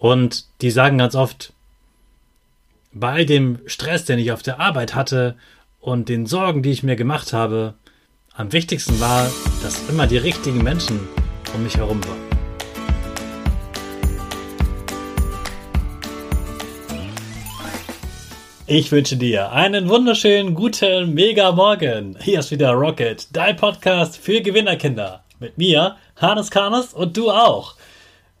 Und die sagen ganz oft, bei all dem Stress, den ich auf der Arbeit hatte und den Sorgen, die ich mir gemacht habe, am wichtigsten war, dass immer die richtigen Menschen um mich herum waren. Ich wünsche dir einen wunderschönen guten Mega Morgen. Hier ist wieder Rocket, dein Podcast für Gewinnerkinder. Mit mir, Hannes Karnes und du auch.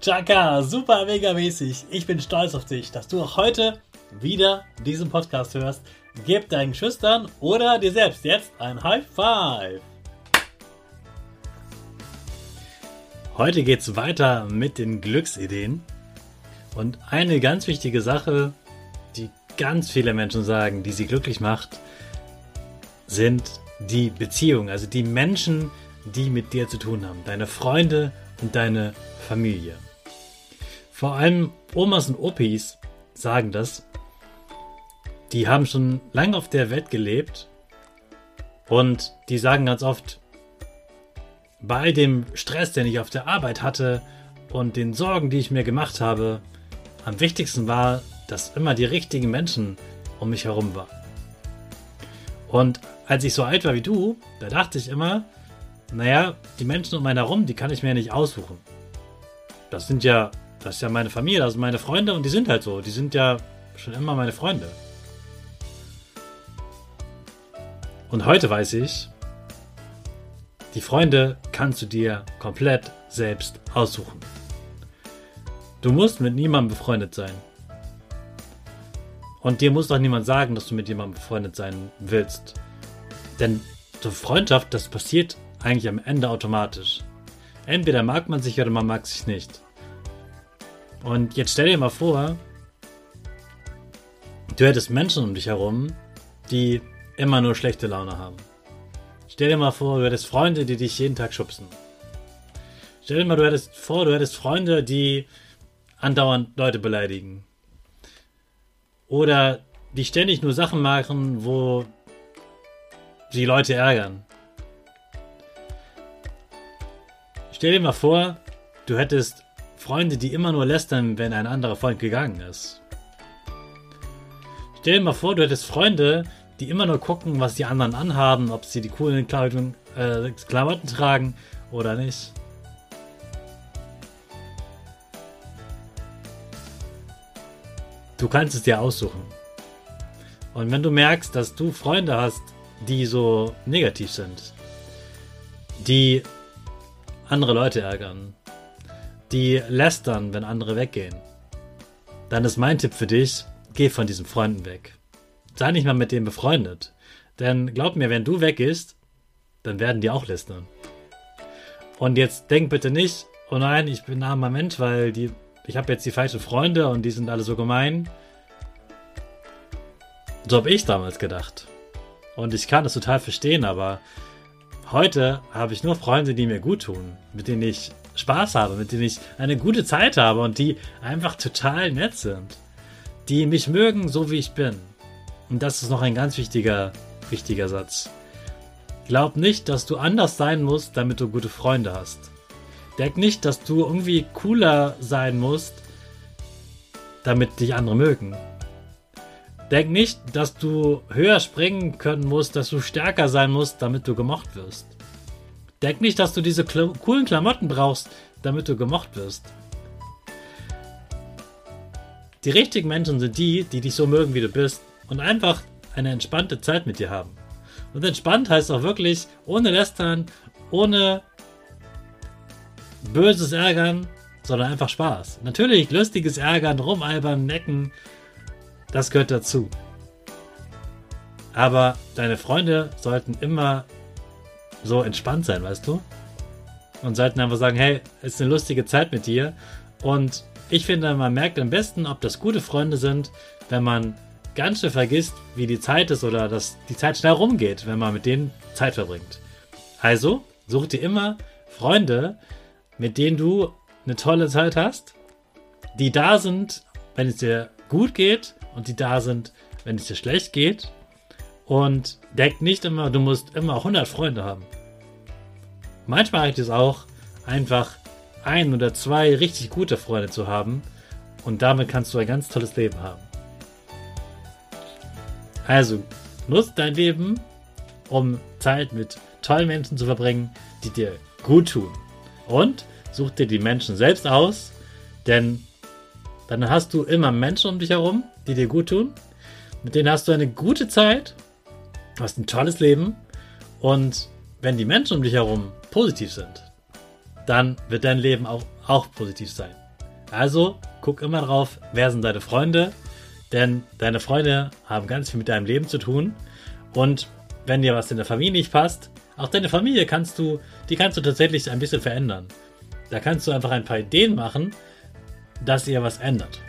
Chaka, super mega mäßig. Ich bin stolz auf dich, dass du auch heute wieder diesen Podcast hörst. Gib deinen Schüchtern oder dir selbst jetzt ein High Five. Heute geht's weiter mit den Glücksideen. Und eine ganz wichtige Sache, die ganz viele Menschen sagen, die sie glücklich macht, sind die Beziehungen, also die Menschen, die mit dir zu tun haben. Deine Freunde und deine Familie. Vor allem Omas und Opis sagen das. Die haben schon lange auf der Welt gelebt und die sagen ganz oft, bei dem Stress, den ich auf der Arbeit hatte und den Sorgen, die ich mir gemacht habe, am wichtigsten war, dass immer die richtigen Menschen um mich herum waren. Und als ich so alt war wie du, da dachte ich immer, naja, die Menschen um mich herum, die kann ich mir nicht aussuchen. Das sind ja das ist ja meine Familie, das sind meine Freunde und die sind halt so. Die sind ja schon immer meine Freunde. Und heute weiß ich, die Freunde kannst du dir komplett selbst aussuchen. Du musst mit niemandem befreundet sein. Und dir muss doch niemand sagen, dass du mit jemandem befreundet sein willst. Denn so Freundschaft, das passiert eigentlich am Ende automatisch. Entweder mag man sich oder man mag sich nicht. Und jetzt stell dir mal vor, du hättest Menschen um dich herum, die immer nur schlechte Laune haben. Stell dir mal vor, du hättest Freunde, die dich jeden Tag schubsen. Stell dir mal du hättest vor, du hättest Freunde, die andauernd Leute beleidigen. Oder die ständig nur Sachen machen, wo sie Leute ärgern. Stell dir mal vor, du hättest Freunde, die immer nur lästern, wenn ein anderer Freund gegangen ist. Stell dir mal vor, du hättest Freunde, die immer nur gucken, was die anderen anhaben, ob sie die coolen Kleidung, äh, Klamotten tragen oder nicht. Du kannst es dir aussuchen. Und wenn du merkst, dass du Freunde hast, die so negativ sind, die andere Leute ärgern, die lästern, wenn andere weggehen, dann ist mein Tipp für dich, geh von diesen Freunden weg. Sei nicht mal mit denen befreundet. Denn glaub mir, wenn du weggehst, dann werden die auch lästern. Und jetzt denk bitte nicht, oh nein, ich bin ein armer Mensch, weil die, ich habe jetzt die falschen Freunde und die sind alle so gemein. So habe ich damals gedacht. Und ich kann das total verstehen, aber heute habe ich nur Freunde, die mir gut tun, mit denen ich Spaß habe, mit denen ich eine gute Zeit habe und die einfach total nett sind. Die mich mögen, so wie ich bin. Und das ist noch ein ganz wichtiger, wichtiger Satz. Glaub nicht, dass du anders sein musst, damit du gute Freunde hast. Denk nicht, dass du irgendwie cooler sein musst, damit dich andere mögen. Denk nicht, dass du höher springen können musst, dass du stärker sein musst, damit du gemocht wirst. Denk nicht, dass du diese Kla coolen Klamotten brauchst, damit du gemocht wirst. Die richtigen Menschen sind die, die dich so mögen, wie du bist und einfach eine entspannte Zeit mit dir haben. Und entspannt heißt auch wirklich ohne Lästern, ohne böses Ärgern, sondern einfach Spaß. Natürlich lustiges Ärgern, rumalbern, necken, das gehört dazu. Aber deine Freunde sollten immer so entspannt sein, weißt du? Und sollten einfach sagen, hey, es ist eine lustige Zeit mit dir. Und ich finde, man merkt am besten, ob das gute Freunde sind, wenn man ganz schön vergisst, wie die Zeit ist oder dass die Zeit schnell rumgeht, wenn man mit denen Zeit verbringt. Also, such dir immer Freunde, mit denen du eine tolle Zeit hast, die da sind, wenn es dir gut geht und die da sind, wenn es dir schlecht geht. Und denk nicht immer, du musst immer 100 Freunde haben. Manchmal reicht es auch, einfach ein oder zwei richtig gute Freunde zu haben und damit kannst du ein ganz tolles Leben haben. Also, nutzt dein Leben, um Zeit mit tollen Menschen zu verbringen, die dir gut tun. Und such dir die Menschen selbst aus, denn dann hast du immer Menschen um dich herum, die dir gut tun. Mit denen hast du eine gute Zeit, hast ein tolles Leben und wenn die Menschen um dich herum positiv sind, dann wird dein Leben auch, auch positiv sein. Also guck immer drauf, wer sind deine Freunde, denn deine Freunde haben ganz viel mit deinem Leben zu tun und wenn dir was in der Familie nicht passt, auch deine Familie kannst du, die kannst du tatsächlich ein bisschen verändern. Da kannst du einfach ein paar Ideen machen, dass ihr was ändert.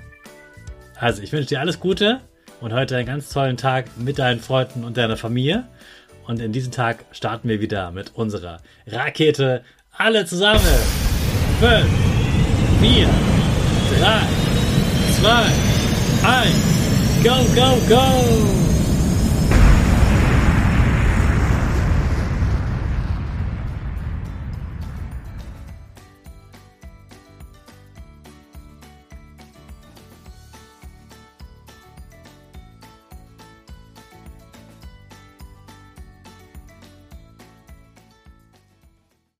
Also, ich wünsche dir alles Gute und heute einen ganz tollen Tag mit deinen Freunden und deiner Familie. Und in diesem Tag starten wir wieder mit unserer Rakete. Alle zusammen. 5, 4, 3, 2, 1. Go, go, go!